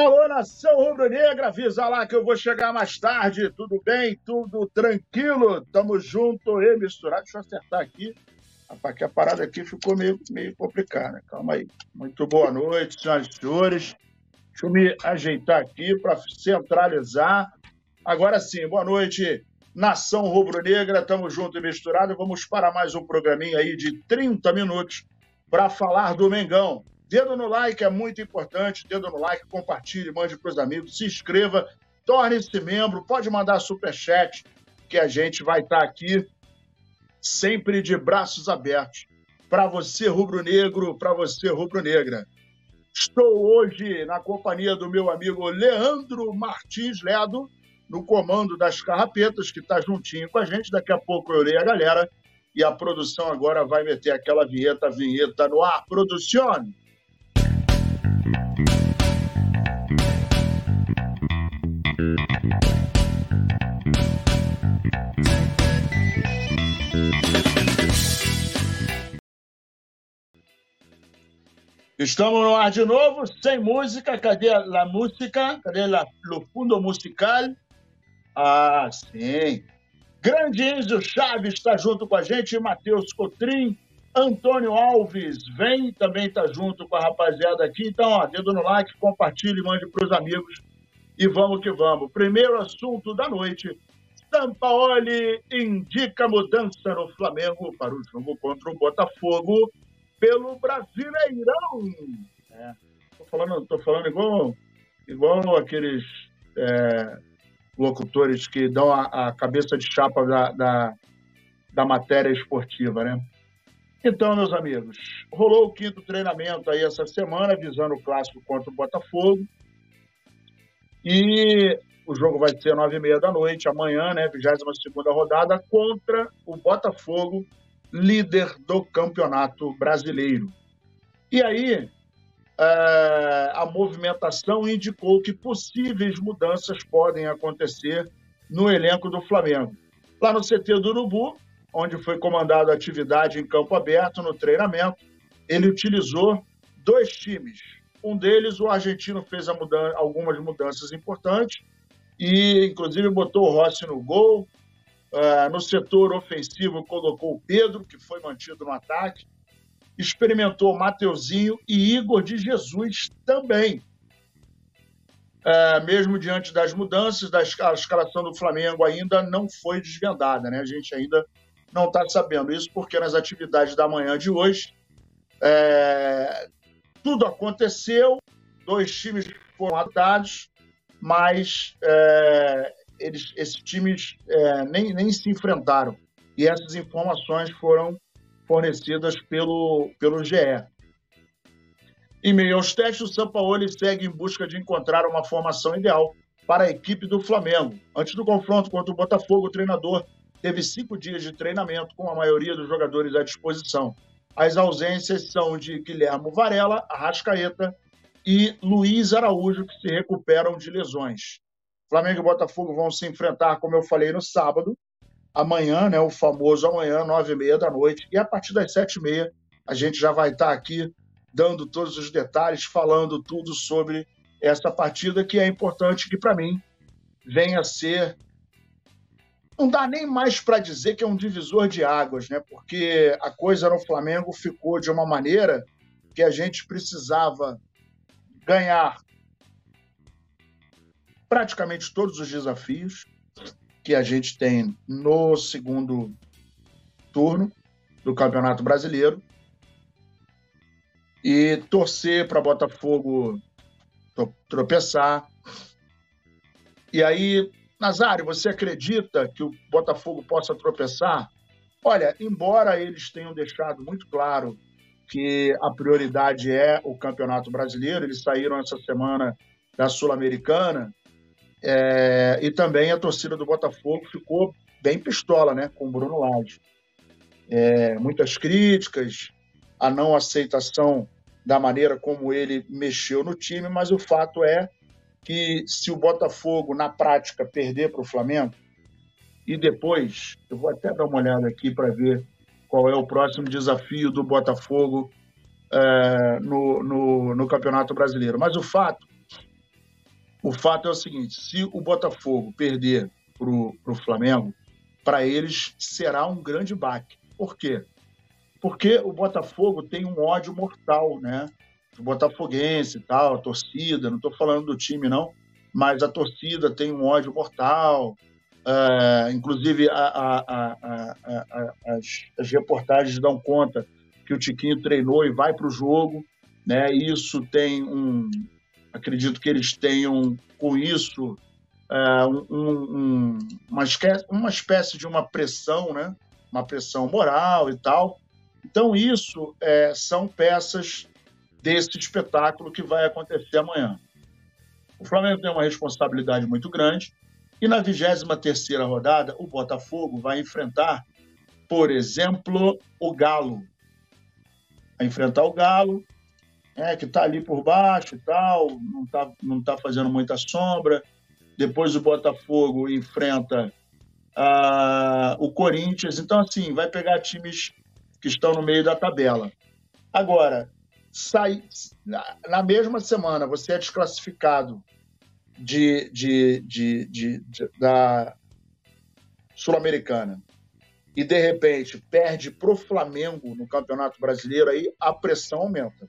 Alô, nação rubro-negra, avisa lá que eu vou chegar mais tarde. Tudo bem? Tudo tranquilo? Tamo junto e misturado. Deixa eu acertar aqui. Rapaz, que a parada aqui ficou meio, meio complicada. Calma aí. Muito boa noite, senhoras e senhores. Deixa eu me ajeitar aqui para centralizar. Agora sim, boa noite, nação rubro-negra. Tamo junto e misturado. Vamos para mais um programinha aí de 30 minutos para falar do Mengão. Dedo no like é muito importante. Dedo no like, compartilhe, mande para os amigos, se inscreva, torne-se membro, pode mandar superchat, que a gente vai estar tá aqui sempre de braços abertos para você rubro-negro, para você rubro-negra. Estou hoje na companhia do meu amigo Leandro Martins Ledo, no comando das carrapetas, que está juntinho com a gente. Daqui a pouco eu leio a galera e a produção agora vai meter aquela vinheta, vinheta no ar. Producione! Estamos no ar de novo, sem música. Cadê a música? Cadê o fundo musical? Ah, sim. Grande Enzo Chaves está junto com a gente, Matheus Cotrim, Antônio Alves vem, também está junto com a rapaziada aqui. Então, ó, dedo no like, compartilhe, mande para os amigos e vamos que vamos. Primeiro assunto da noite: Sampaoli indica mudança no Flamengo para o jogo contra o Botafogo pelo Brasileirão. É, tô falando, tô falando igual, igual aqueles é, locutores que dão a, a, cabeça de chapa da, da, da matéria esportiva, né? Então, meus amigos, rolou o quinto treinamento aí essa semana, visando o clássico contra o Botafogo. E o jogo vai ser nove e meia da noite, amanhã, né? 22 segunda rodada, contra o Botafogo, líder do Campeonato Brasileiro. E aí, é, a movimentação indicou que possíveis mudanças podem acontecer no elenco do Flamengo. Lá no CT do Urubu, onde foi comandada a atividade em campo aberto no treinamento, ele utilizou dois times. Um deles, o argentino fez algumas mudanças importantes e, inclusive, botou o Rossi no gol. Uh, no setor ofensivo, colocou o Pedro, que foi mantido no ataque. Experimentou Mateuzinho e Igor de Jesus também. Uh, mesmo diante das mudanças, da escalação do Flamengo ainda não foi desvendada, né? A gente ainda não está sabendo isso porque nas atividades da manhã de hoje é, tudo aconteceu, dois times foram atados, mas é, eles, esses times é, nem, nem se enfrentaram. E essas informações foram fornecidas pelo, pelo GE. Em meio aos testes, o São Paulo segue em busca de encontrar uma formação ideal para a equipe do Flamengo. Antes do confronto contra o Botafogo, o treinador teve cinco dias de treinamento com a maioria dos jogadores à disposição. As ausências são de Guilherme Varela, Arrascaeta e Luiz Araújo, que se recuperam de lesões. Flamengo e Botafogo vão se enfrentar, como eu falei, no sábado, amanhã, né, o famoso amanhã, nove e meia da noite, e a partir das sete e meia a gente já vai estar aqui dando todos os detalhes, falando tudo sobre essa partida que é importante que, para mim, venha a ser não dá nem mais para dizer que é um divisor de águas, né? Porque a coisa no Flamengo ficou de uma maneira que a gente precisava ganhar praticamente todos os desafios que a gente tem no segundo turno do Campeonato Brasileiro e torcer para Botafogo tropeçar. E aí Nazário, você acredita que o Botafogo possa tropeçar? Olha, embora eles tenham deixado muito claro que a prioridade é o Campeonato Brasileiro, eles saíram essa semana da Sul-Americana, é, e também a torcida do Botafogo ficou bem pistola né, com o Bruno Lage. É, muitas críticas, a não aceitação da maneira como ele mexeu no time, mas o fato é que se o Botafogo, na prática, perder para o Flamengo, e depois, eu vou até dar uma olhada aqui para ver qual é o próximo desafio do Botafogo é, no, no, no, Campeonato Brasileiro. Mas o fato O fato é o seguinte: se o Botafogo perder para o Flamengo, para eles será um grande baque. Por quê? Porque o Botafogo tem um ódio mortal, né? Botafoguense e tal, a torcida, não estou falando do time, não, mas a torcida tem um ódio mortal. Uh, inclusive, a, a, a, as, as, reportagens dão conta que o Tiquinho treinou e vai para o jogo. Né? Isso tem um. Acredito que eles tenham, com isso, uh, um, um, uma, espécie, uma espécie de uma pressão, né? uma pressão moral e tal. Então, isso é, são peças desse espetáculo que vai acontecer amanhã. O Flamengo tem uma responsabilidade muito grande e na 23ª rodada o Botafogo vai enfrentar, por exemplo, o Galo. Vai enfrentar o Galo, é, que está ali por baixo e tal, não está não tá fazendo muita sombra. Depois o Botafogo enfrenta o Corinthians. Então, assim, vai pegar times que estão no meio da tabela. Agora, sai, na mesma semana você é desclassificado de, de, de, de da Sul-Americana e de repente perde para o Flamengo no Campeonato Brasileiro, aí a pressão aumenta,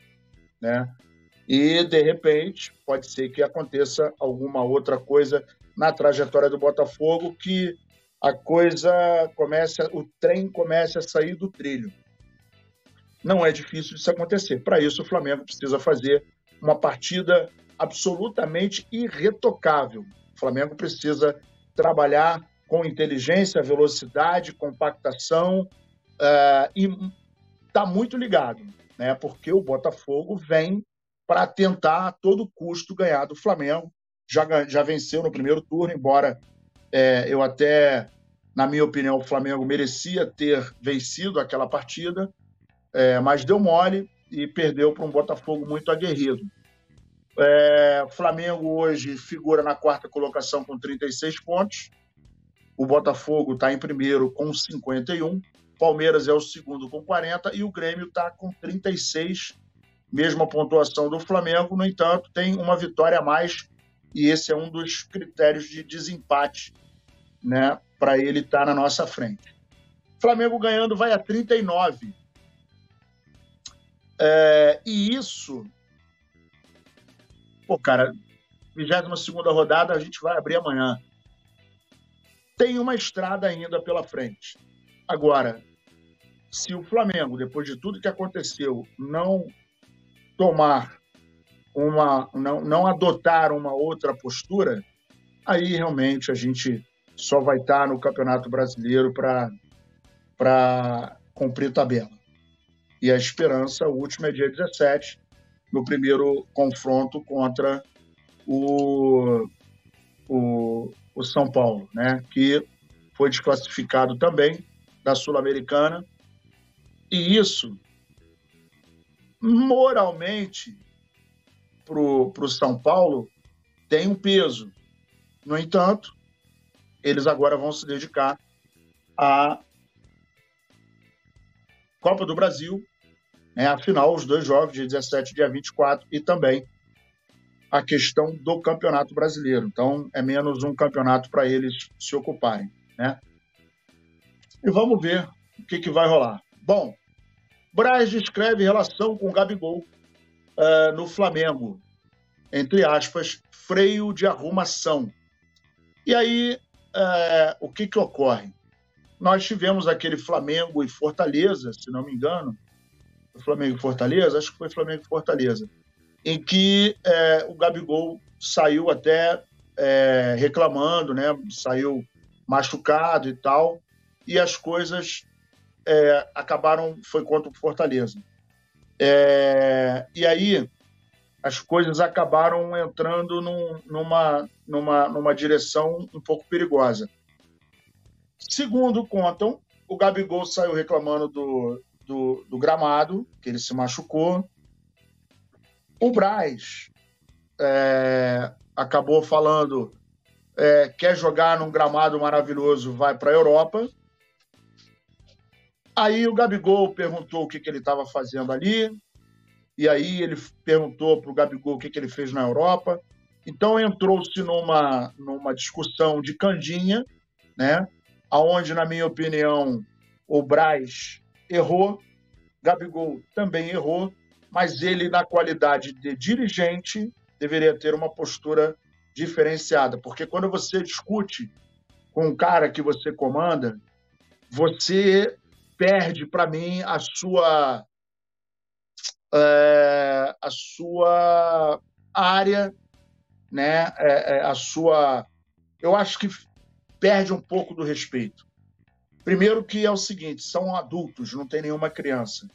né? E de repente pode ser que aconteça alguma outra coisa na trajetória do Botafogo que a coisa comece, o trem comece a sair do trilho. Não é difícil isso acontecer. Para isso, o Flamengo precisa fazer uma partida absolutamente irretocável. O Flamengo precisa trabalhar com inteligência, velocidade, compactação uh, e está muito ligado, né? Porque o Botafogo vem para tentar a todo custo ganhar do Flamengo. Já, já venceu no primeiro turno, embora é, eu até, na minha opinião, o Flamengo merecia ter vencido aquela partida, é, mas deu mole e perdeu para um Botafogo muito aguerrido. É, Flamengo hoje figura na quarta colocação com 36 pontos. O Botafogo está em primeiro com 51. Palmeiras é o segundo com 40 e o Grêmio está com 36, mesma pontuação do Flamengo. No entanto, tem uma vitória a mais e esse é um dos critérios de desempate, né, para ele estar tá na nossa frente. Flamengo ganhando vai a 39 é, e isso, pô, cara, 22 rodada a gente vai abrir amanhã. Tem uma estrada ainda pela frente. Agora, se o Flamengo, depois de tudo que aconteceu, não tomar uma, não, não adotar uma outra postura, aí realmente a gente só vai estar no Campeonato Brasileiro para cumprir tabela. E a esperança, o último é dia 17, no primeiro confronto contra o, o, o São Paulo, né? que foi desclassificado também da Sul-Americana. E isso, moralmente, para o São Paulo, tem um peso. No entanto, eles agora vão se dedicar à Copa do Brasil né? Afinal, os dois jogos, dia 17 e dia 24, e também a questão do Campeonato Brasileiro. Então, é menos um campeonato para eles se ocuparem. Né? E vamos ver o que, que vai rolar. Bom, Braz descreve relação com Gabigol uh, no Flamengo. Entre aspas, freio de arrumação. E aí, uh, o que, que ocorre? Nós tivemos aquele Flamengo e Fortaleza, se não me engano, Flamengo e Fortaleza, acho que foi Flamengo e Fortaleza, em que é, o Gabigol saiu até é, reclamando, né? Saiu machucado e tal, e as coisas é, acabaram, foi contra o Fortaleza. É, e aí as coisas acabaram entrando num, numa, numa, numa direção um pouco perigosa. Segundo contam, o Gabigol saiu reclamando do, do, do gramado, que ele se machucou. O Braz é, acabou falando: é, quer jogar num gramado maravilhoso, vai para a Europa. Aí o Gabigol perguntou o que, que ele estava fazendo ali, e aí ele perguntou para o Gabigol o que, que ele fez na Europa. Então entrou-se numa, numa discussão de candinha, né? aonde, na minha opinião, o Braz errou, Gabigol também errou, mas ele, na qualidade de dirigente, deveria ter uma postura diferenciada, porque quando você discute com um cara que você comanda, você perde, para mim, a sua é, a sua área, né? É, é, a sua, eu acho que perde um pouco do respeito. Primeiro que é o seguinte, são adultos, não tem nenhuma criança.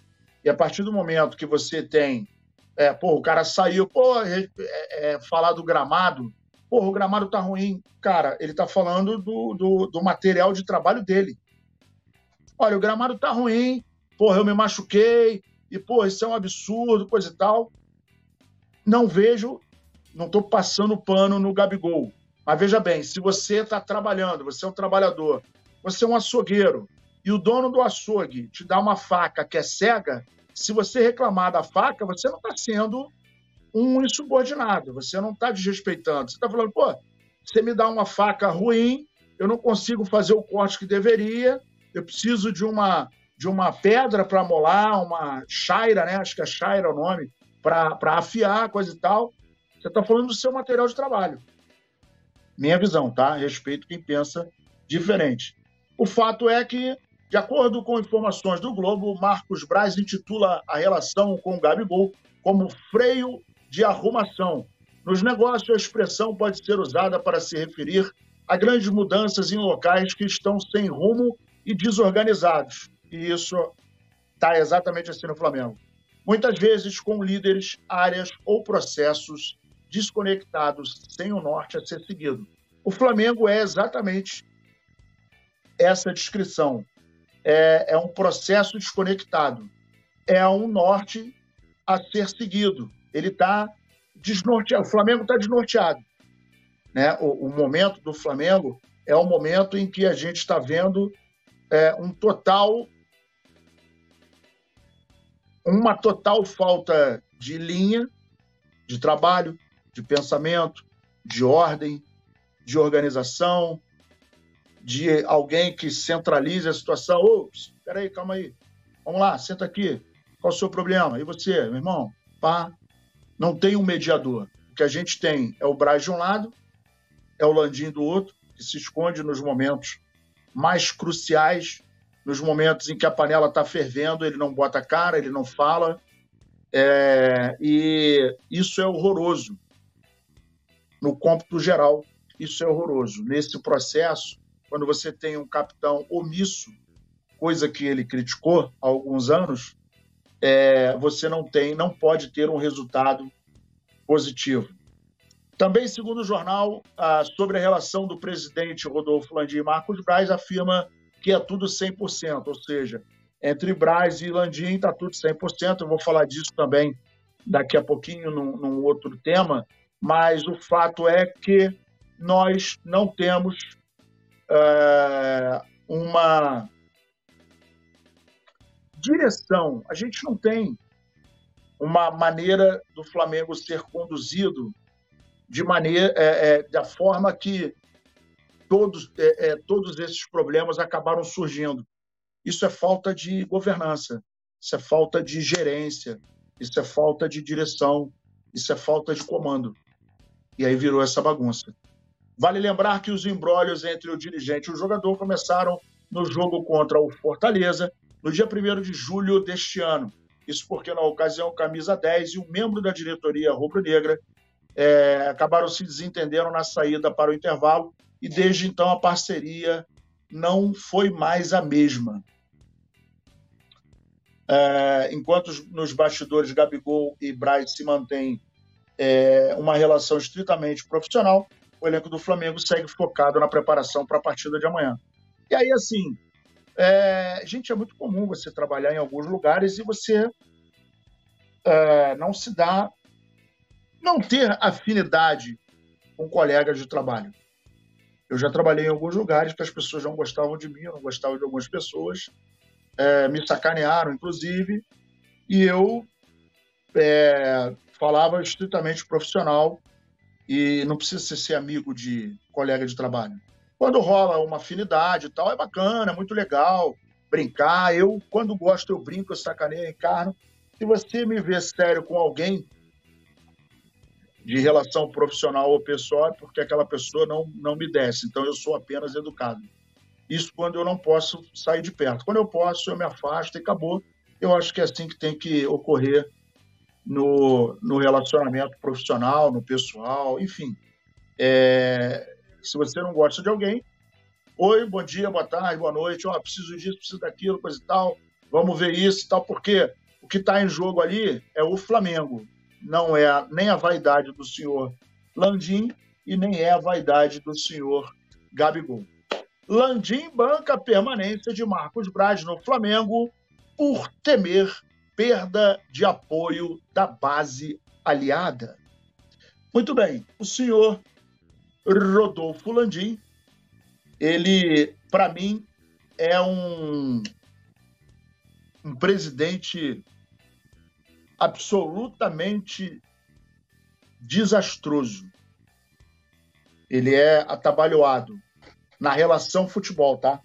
E a partir do momento que você tem, é, pô, o cara saiu, pô, é, é, falar do gramado, pô, o gramado tá ruim. Cara, ele tá falando do, do, do material de trabalho dele. Olha, o gramado tá ruim, porra, eu me machuquei, e, pô, isso é um absurdo, coisa e tal. Não vejo, não estou passando pano no Gabigol. Mas veja bem, se você está trabalhando, você é um trabalhador, você é um açougueiro, e o dono do açougue te dá uma faca que é cega, se você reclamar da faca, você não está sendo um insubordinado, você não está desrespeitando. Você está falando, pô, você me dá uma faca ruim, eu não consigo fazer o corte que deveria, eu preciso de uma, de uma pedra para molar, uma chaira, né? acho que é chaira o nome, para afiar, coisa e tal. Você está falando do seu material de trabalho. Minha visão, tá? Respeito quem pensa diferente. O fato é que, de acordo com informações do Globo, Marcos Braz intitula a relação com o Gabigol como freio de arrumação. Nos negócios, a expressão pode ser usada para se referir a grandes mudanças em locais que estão sem rumo e desorganizados. E isso está exatamente assim no Flamengo. Muitas vezes com líderes, áreas ou processos desconectados, sem o norte a ser seguido. O Flamengo é exatamente essa descrição. É, é um processo desconectado. É um norte a ser seguido. Ele está desnorteado. O Flamengo está desnorteado. Né? O, o, momento do Flamengo é o momento em que a gente está vendo é, um total uma total falta de linha de trabalho, de pensamento, de ordem, de organização, de alguém que centralize a situação. Ops, peraí, calma aí. Vamos lá, senta aqui. Qual o seu problema? E você, meu irmão? Pá. Não tem um mediador. O que a gente tem é o Braz de um lado, é o Landim do outro, que se esconde nos momentos mais cruciais nos momentos em que a panela está fervendo, ele não bota cara, ele não fala. É, e isso é horroroso. No cômputo geral, isso é horroroso. Nesse processo, quando você tem um capitão omisso, coisa que ele criticou há alguns anos, é, você não tem, não pode ter um resultado positivo. Também, segundo o jornal, sobre a relação do presidente Rodolfo Landim e Marcos Braz, afirma que é tudo 100%, ou seja, entre Braz e Landim está tudo 100%. Eu vou falar disso também daqui a pouquinho num, num outro tema, mas o fato é que nós não temos é, uma direção, a gente não tem uma maneira do Flamengo ser conduzido de maneira é, é, da forma que todos, é, é, todos esses problemas acabaram surgindo. Isso é falta de governança, isso é falta de gerência, isso é falta de direção, isso é falta de comando. E aí virou essa bagunça. Vale lembrar que os embrólios entre o dirigente e o jogador começaram no jogo contra o Fortaleza, no dia 1 de julho deste ano. Isso porque, na ocasião, camisa 10 e um membro da diretoria rubro-negra é, acabaram se desentendendo na saída para o intervalo e desde então a parceria não foi mais a mesma. É, enquanto nos bastidores Gabigol e Braz se mantém é, uma relação estritamente profissional, o elenco do Flamengo segue focado na preparação para a partida de amanhã. E aí, assim, é, gente, é muito comum você trabalhar em alguns lugares e você é, não se dá, não ter afinidade com colegas de trabalho. Eu já trabalhei em alguns lugares que as pessoas não gostavam de mim, não gostava de algumas pessoas, é, me sacanearam, inclusive, e eu é, falava estritamente profissional e não precisa ser amigo de colega de trabalho. Quando rola uma afinidade e tal, é bacana, é muito legal brincar. Eu, quando gosto, eu brinco, eu sacaneio, encarno. Se você me vê sério com alguém de relação profissional ou pessoal, é porque aquela pessoa não, não me desce. Então, eu sou apenas educado. Isso quando eu não posso sair de perto. Quando eu posso, eu me afasto e acabou. Eu acho que é assim que tem que ocorrer no, no relacionamento profissional, no pessoal, enfim. É, se você não gosta de alguém, oi, bom dia, boa tarde, boa noite, oh, preciso disso, preciso daquilo, coisa e tal, vamos ver isso e tal, porque o que está em jogo ali é o Flamengo, não é nem a vaidade do senhor Landim e nem é a vaidade do senhor Gabigol. Landim banca a permanência de Marcos Braz no Flamengo por temer perda de apoio da base aliada. Muito bem, o senhor Rodolfo Landim, ele, para mim, é um, um presidente absolutamente desastroso. Ele é atabalhoado na relação futebol, tá?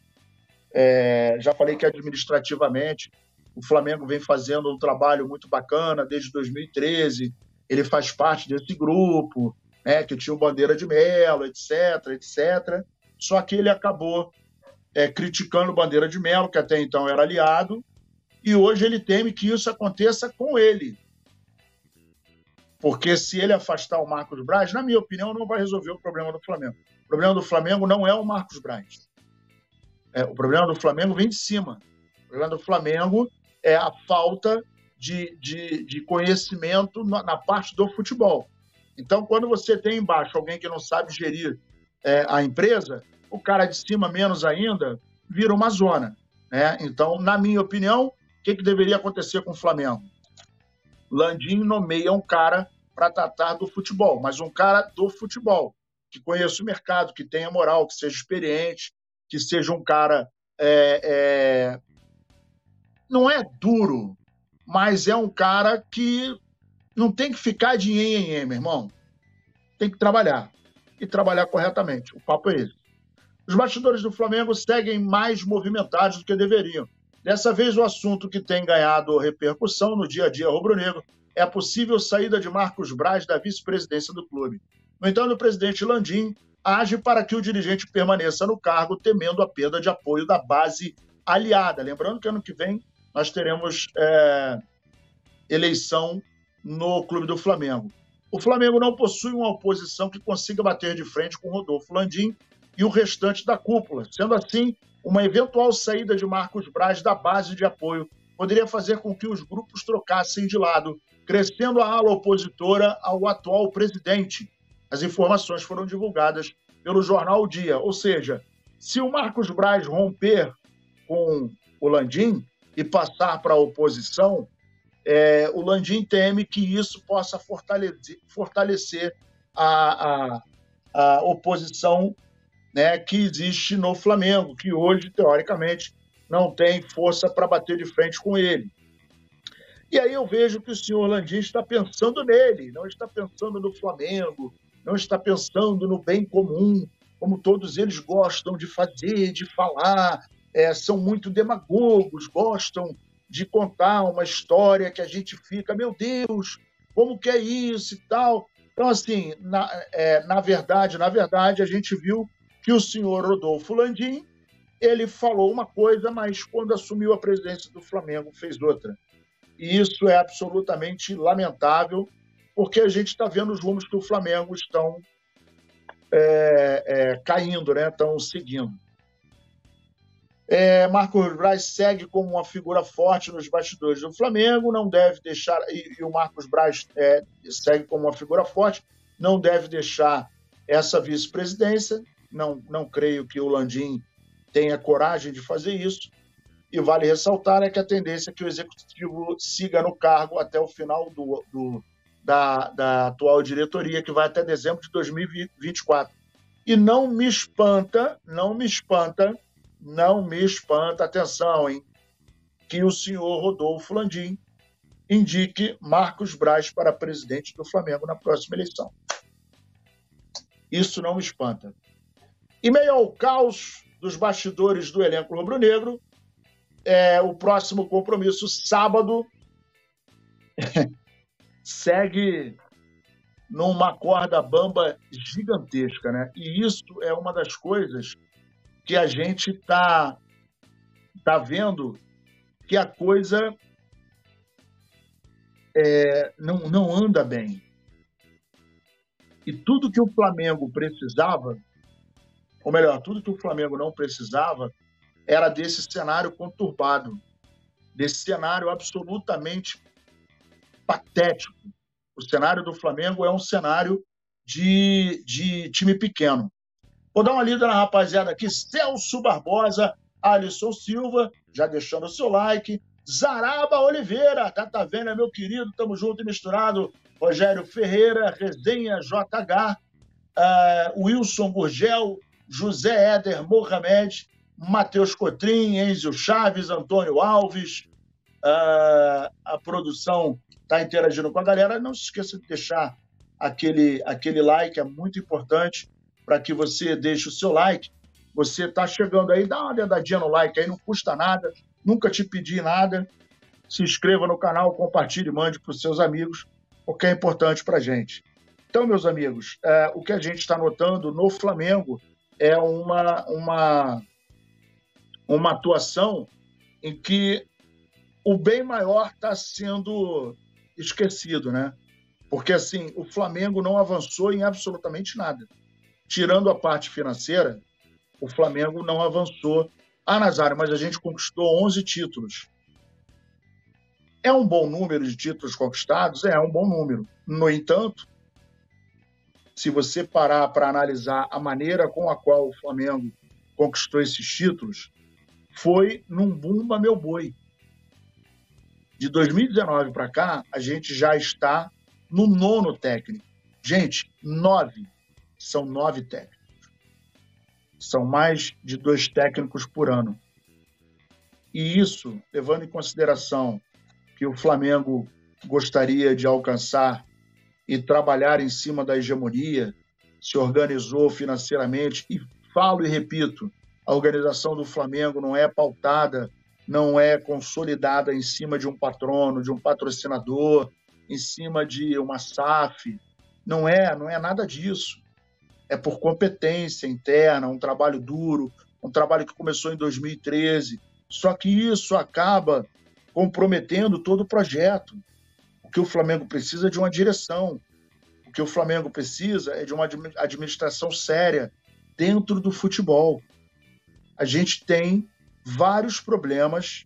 É, já falei que administrativamente o Flamengo vem fazendo um trabalho muito bacana desde 2013. Ele faz parte desse grupo, né, que tinha o Bandeira de Melo, etc, etc. Só que ele acabou é, criticando o Bandeira de Melo, que até então era aliado, e hoje ele teme que isso aconteça com ele. Porque se ele afastar o Marcos Braz, na minha opinião, não vai resolver o problema do Flamengo. O problema do Flamengo não é o Marcos Braz. É, o problema do Flamengo vem de cima. O problema do Flamengo é a falta de, de, de conhecimento na, na, parte do futebol. Então, quando você tem embaixo alguém que não sabe gerir é, a empresa, o cara de cima, menos ainda, vira uma zona. Né? Então, na minha opinião, o que, que deveria acontecer com o Flamengo? Landim nomeia um cara para tratar do futebol, mas um cara do futebol, que conheça o mercado, que tenha moral, que seja experiente, que seja um cara é, é, não é duro, mas é um cara que não tem que ficar de em, em, meu irmão. Tem que trabalhar. E trabalhar corretamente. O papo é esse. Os bastidores do Flamengo seguem mais movimentados do que deveriam. Dessa vez, o assunto que tem ganhado repercussão no dia a dia rubro-negro é a possível saída de Marcos Braz da vice-presidência do clube. No entanto, o presidente Landim age para que o dirigente permaneça no cargo, temendo a perda de apoio da base aliada. Lembrando que ano que vem nós teremos é, eleição no Clube do Flamengo. O Flamengo não possui uma oposição que consiga bater de frente com Rodolfo Landim e o restante da cúpula. Sendo assim, uma eventual saída de Marcos Braz da base de apoio poderia fazer com que os grupos trocassem de lado, crescendo a ala opositora ao atual presidente. As informações foram divulgadas pelo jornal o Dia, ou seja, se o Marcos Braz romper com o Landim, e passar para a oposição, é, o Landim teme que isso possa fortalecer, fortalecer a, a, a oposição né, que existe no Flamengo, que hoje, teoricamente, não tem força para bater de frente com ele. E aí eu vejo que o senhor Landim está pensando nele, não está pensando no Flamengo, não está pensando no bem comum, como todos eles gostam de fazer, de falar, é, são muito demagogos, gostam de contar uma história que a gente fica, meu Deus, como que é isso e tal. Então, assim, na, é, na verdade, na verdade, a gente viu que o senhor Rodolfo Landim, ele falou uma coisa, mas quando assumiu a presidência do Flamengo fez outra. E isso é absolutamente lamentável, porque a gente está vendo os rumos que o Flamengo estão é, é, caindo, né? estão seguindo. É, Marcos Braz segue como uma figura forte nos bastidores do Flamengo, não deve deixar. E, e o Marcos Braz é, segue como uma figura forte, não deve deixar essa vice-presidência. Não, não creio que o Landim tenha coragem de fazer isso. E vale ressaltar é que a tendência é que o executivo siga no cargo até o final do, do da, da atual diretoria, que vai até dezembro de 2024. E não me espanta, não me espanta não me espanta, atenção, hein, que o senhor Rodolfo Landim indique Marcos Braz para presidente do Flamengo na próxima eleição. isso não me espanta. E meio ao caos dos bastidores do elenco rubro-negro, é, o próximo compromisso, sábado, segue numa corda bamba gigantesca, né? E isso é uma das coisas que a gente está tá vendo que a coisa é, não, não anda bem. E tudo que o Flamengo precisava, ou melhor, tudo que o Flamengo não precisava, era desse cenário conturbado, desse cenário absolutamente patético. O cenário do Flamengo é um cenário de, de time pequeno. Vou dar uma lida na rapaziada aqui. Celso Barbosa, Alisson Silva, já deixando o seu like. Zaraba Oliveira, vendo, é meu querido, tamo junto e misturado. Rogério Ferreira, Resenha JH, uh, Wilson Gurgel, José Éder Mohamed, Matheus Cotrim, Enzo Chaves, Antônio Alves. Uh, a produção está interagindo com a galera. Não se esqueça de deixar aquele, aquele like, é muito importante para que você deixe o seu like. Você está chegando aí, dá uma dedadinha no like aí, não custa nada, nunca te pedi nada. Se inscreva no canal, compartilhe, mande para os seus amigos, porque é importante para a gente. Então, meus amigos, é, o que a gente está notando no Flamengo é uma, uma uma atuação em que o bem maior está sendo esquecido, né? Porque assim, o Flamengo não avançou em absolutamente nada. Tirando a parte financeira, o Flamengo não avançou. Ah, Nazário, mas a gente conquistou 11 títulos. É um bom número de títulos conquistados? É, é um bom número. No entanto, se você parar para analisar a maneira com a qual o Flamengo conquistou esses títulos, foi num Bumba Meu Boi. De 2019 para cá, a gente já está no nono técnico. Gente, nove. São nove técnicos. São mais de dois técnicos por ano. E isso, levando em consideração que o Flamengo gostaria de alcançar e trabalhar em cima da hegemonia, se organizou financeiramente, e falo e repito, a organização do Flamengo não é pautada, não é consolidada em cima de um patrono, de um patrocinador, em cima de uma SAF. Não é, não é nada disso. É por competência interna, um trabalho duro, um trabalho que começou em 2013. Só que isso acaba comprometendo todo o projeto. O que o Flamengo precisa é de uma direção. O que o Flamengo precisa é de uma administração séria dentro do futebol a gente tem vários problemas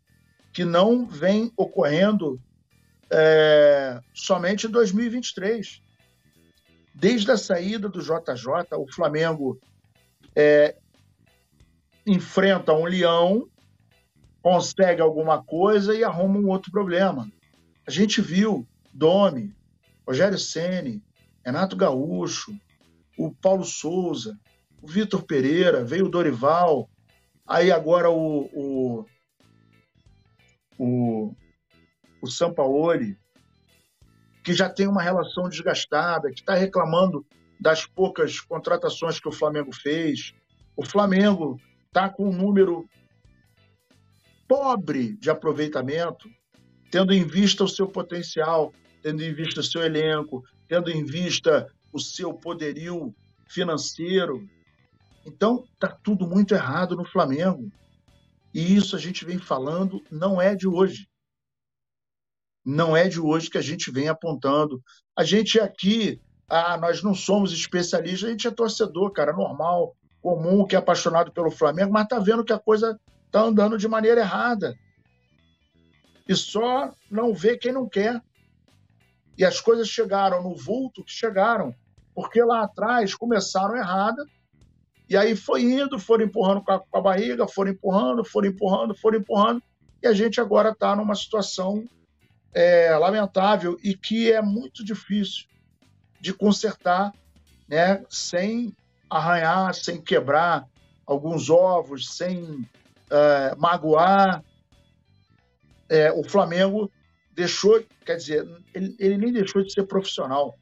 que não vêm ocorrendo é, somente em 2023. Desde a saída do JJ, o Flamengo é, enfrenta um leão, consegue alguma coisa e arruma um outro problema. A gente viu Domi, Rogério Ceni, Renato Gaúcho, o Paulo Souza, o Vitor Pereira, veio o Dorival, Aí agora o, o, o, o Sampaoli, que já tem uma relação desgastada, que está reclamando das poucas contratações que o Flamengo fez. O Flamengo está com um número pobre de aproveitamento, tendo em vista o seu potencial, tendo em vista o seu elenco, tendo em vista o seu poderio financeiro. Então, está tudo muito errado no Flamengo. E isso a gente vem falando, não é de hoje. Não é de hoje que a gente vem apontando. A gente aqui, ah, nós não somos especialistas, a gente é torcedor, cara, normal, comum, que é apaixonado pelo Flamengo, mas está vendo que a coisa está andando de maneira errada. E só não vê quem não quer. E as coisas chegaram no vulto que chegaram, porque lá atrás começaram errada e aí foi indo, foram empurrando com a, com a barriga, foram empurrando, foram empurrando, foram empurrando, e a gente agora está numa situação é, lamentável e que é muito difícil de consertar, né, sem arranhar, sem quebrar alguns ovos, sem é, magoar. É, o Flamengo deixou, quer dizer, ele, ele nem deixou de ser profissional.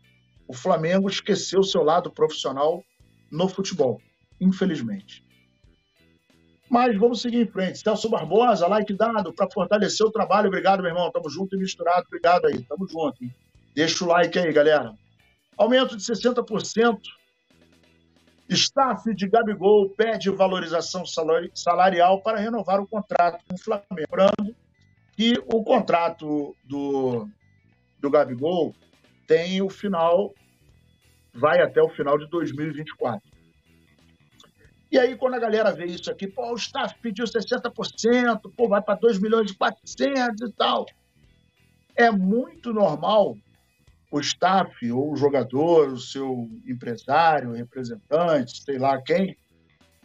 O Flamengo esqueceu o seu lado profissional no futebol, infelizmente. Mas vamos seguir em frente. Celso Barbosa, like dado para fortalecer o trabalho. Obrigado, meu irmão. Tamo junto e misturado. Obrigado aí. Tamo junto. Hein? Deixa o like aí, galera. Aumento de 60%. Staff de Gabigol pede valorização salarial para renovar o contrato com o Flamengo. Lembrando que o contrato do, do Gabigol tem o final, vai até o final de 2024. E aí, quando a galera vê isso aqui, pô, o staff pediu 60%, pô, vai para 2 milhões e 400 e tal. É muito normal o staff, ou o jogador, o seu empresário, representante, sei lá quem,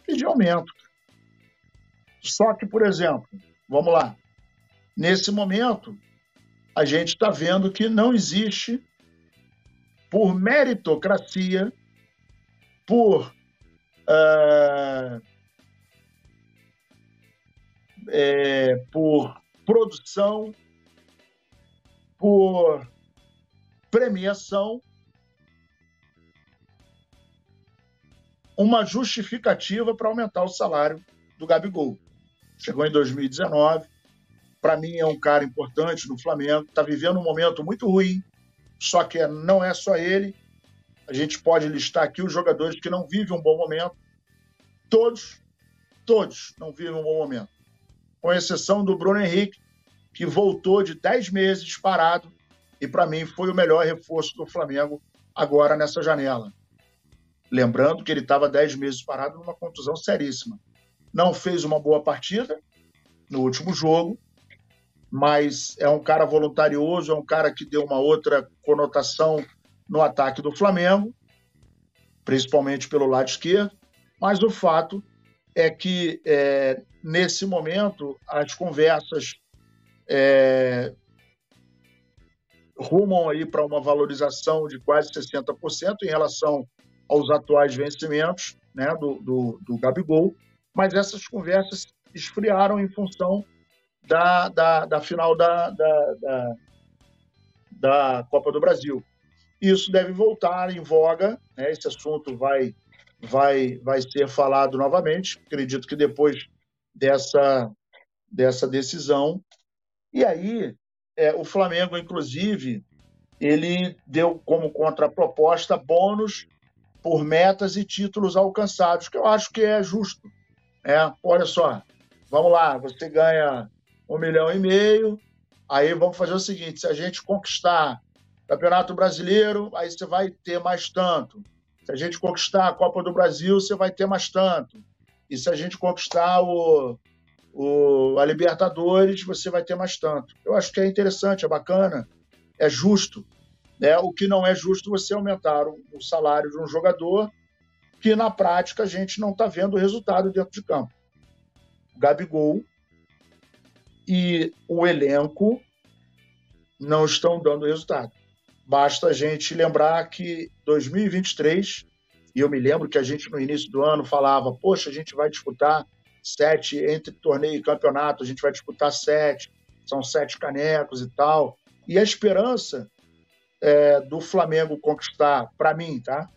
pedir aumento. Só que, por exemplo, vamos lá, nesse momento, a gente está vendo que não existe, por meritocracia, por uh, é, por produção, por premiação, uma justificativa para aumentar o salário do Gabigol. Chegou em 2019, para mim é um cara importante no Flamengo, está vivendo um momento muito ruim, só que não é só ele, a gente pode listar aqui os jogadores que não vivem um bom momento. Todos, todos não vivem um bom momento. Com exceção do Bruno Henrique, que voltou de 10 meses parado e, para mim, foi o melhor reforço do Flamengo agora nessa janela. Lembrando que ele estava 10 meses parado numa contusão seríssima. Não fez uma boa partida no último jogo, mas é um cara voluntarioso, é um cara que deu uma outra conotação no ataque do Flamengo, principalmente pelo lado esquerdo, mas o fato é que, é, nesse momento, as conversas é, rumam aí para uma valorização de quase 60% em relação aos atuais vencimentos né, do, do, do Gabigol, mas essas conversas esfriaram em função da, da, da final da, da, da, da Copa do Brasil. Isso deve voltar em voga, né? esse assunto vai, vai, vai ser falado novamente, acredito que depois dessa, dessa decisão. E aí, é, o Flamengo, inclusive, ele deu como contraproposta bônus por metas e títulos alcançados, que eu acho que é justo. É, olha só, vamos lá, você ganha um milhão e meio, aí vamos fazer o seguinte: se a gente conquistar Campeonato Brasileiro, aí você vai ter mais tanto. Se a gente conquistar a Copa do Brasil, você vai ter mais tanto. E se a gente conquistar o, o, a Libertadores, você vai ter mais tanto. Eu acho que é interessante, é bacana, é justo. Né? O que não é justo você aumentar o, o salário de um jogador que, na prática, a gente não está vendo o resultado dentro de campo. O Gabigol e o elenco não estão dando resultado. Basta a gente lembrar que 2023, e eu me lembro que a gente no início do ano falava, poxa, a gente vai disputar sete entre torneio e campeonato, a gente vai disputar sete, são sete canecos e tal. E a esperança é, do Flamengo conquistar, para mim, tá?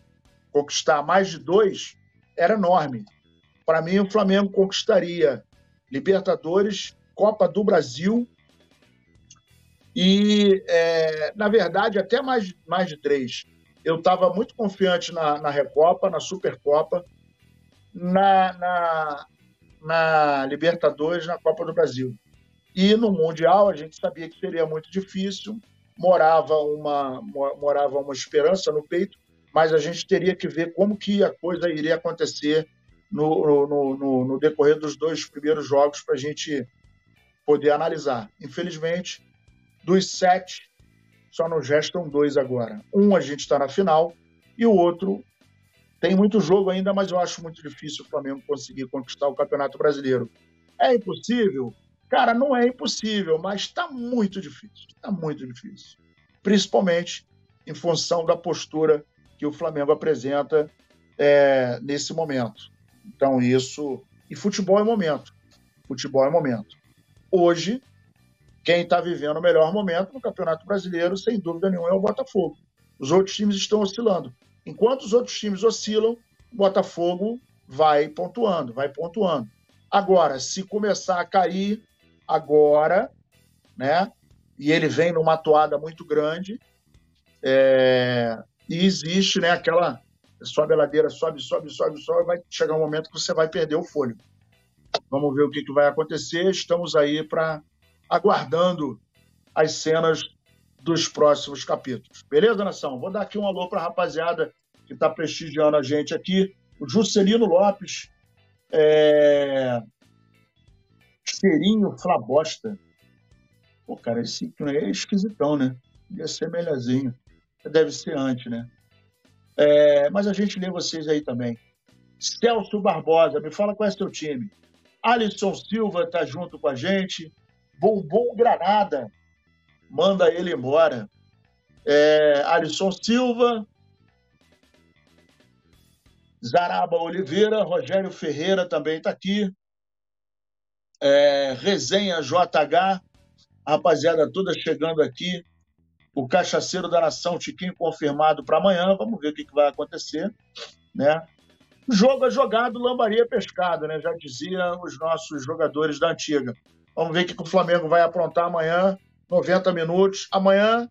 Conquistar mais de dois era enorme. Para mim, o Flamengo conquistaria Libertadores, Copa do Brasil e, é, na verdade, até mais, mais de três. Eu estava muito confiante na, na Recopa, na Supercopa, na, na, na Libertadores, na Copa do Brasil. E no Mundial a gente sabia que seria muito difícil, morava uma, morava uma esperança no peito, mas a gente teria que ver como que a coisa iria acontecer no, no, no, no decorrer dos dois primeiros jogos para a gente poder analisar. Infelizmente, dos sete, só nos restam dois agora. Um a gente está na final e o outro tem muito jogo ainda, mas eu acho muito difícil o Flamengo conseguir conquistar o Campeonato Brasileiro. É impossível? Cara, não é impossível, mas está muito difícil. Está muito difícil. Principalmente em função da postura que o Flamengo apresenta é, nesse momento. Então, isso. E futebol é momento. Futebol é momento. Hoje, quem está vivendo o melhor momento no Campeonato Brasileiro, sem dúvida nenhuma, é o Botafogo. Os outros times estão oscilando. Enquanto os outros times oscilam, o Botafogo vai pontuando, vai pontuando. Agora, se começar a cair agora, né? E ele vem numa toada muito grande, é, e existe, né? Aquela sobe a ladeira, sobe, sobe, sobe, sobe, vai chegar um momento que você vai perder o fôlego. Vamos ver o que, que vai acontecer. Estamos aí para aguardando as cenas dos próximos capítulos. Beleza, nação? Vou dar aqui um alô para a rapaziada que está prestigiando a gente aqui. O Juscelino Lopes, é... Cheirinho Flabosta. Pô, cara, esse é esquisitão, né? Devia ser melhorzinho. Deve ser antes, né? É... Mas a gente lê vocês aí também. Celso Barbosa, me fala qual é seu time. Alisson Silva tá junto com a gente. Bombom Granada, manda ele embora. É, Alisson Silva, Zaraba Oliveira, Rogério Ferreira também está aqui. É, Resenha JH, rapaziada toda chegando aqui. O Cachaceiro da Nação, Tiquinho confirmado para amanhã. Vamos ver o que, que vai acontecer. Né? Jogo é jogado, lambaria é pescado, né? Já diziam os nossos jogadores da antiga. Vamos ver o que o Flamengo vai aprontar amanhã, 90 minutos. Amanhã,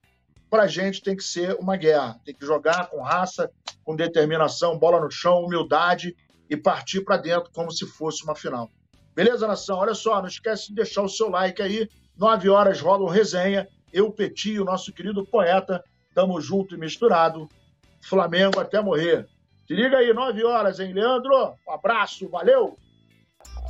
para a gente, tem que ser uma guerra. Tem que jogar com raça, com determinação, bola no chão, humildade e partir para dentro como se fosse uma final. Beleza, nação? Olha só, não esquece de deixar o seu like aí. Nove horas rola o resenha. Eu, Peti, o nosso querido poeta, tamo junto e misturado. Flamengo até morrer. Se liga aí, nove horas, hein, Leandro? Um abraço, valeu!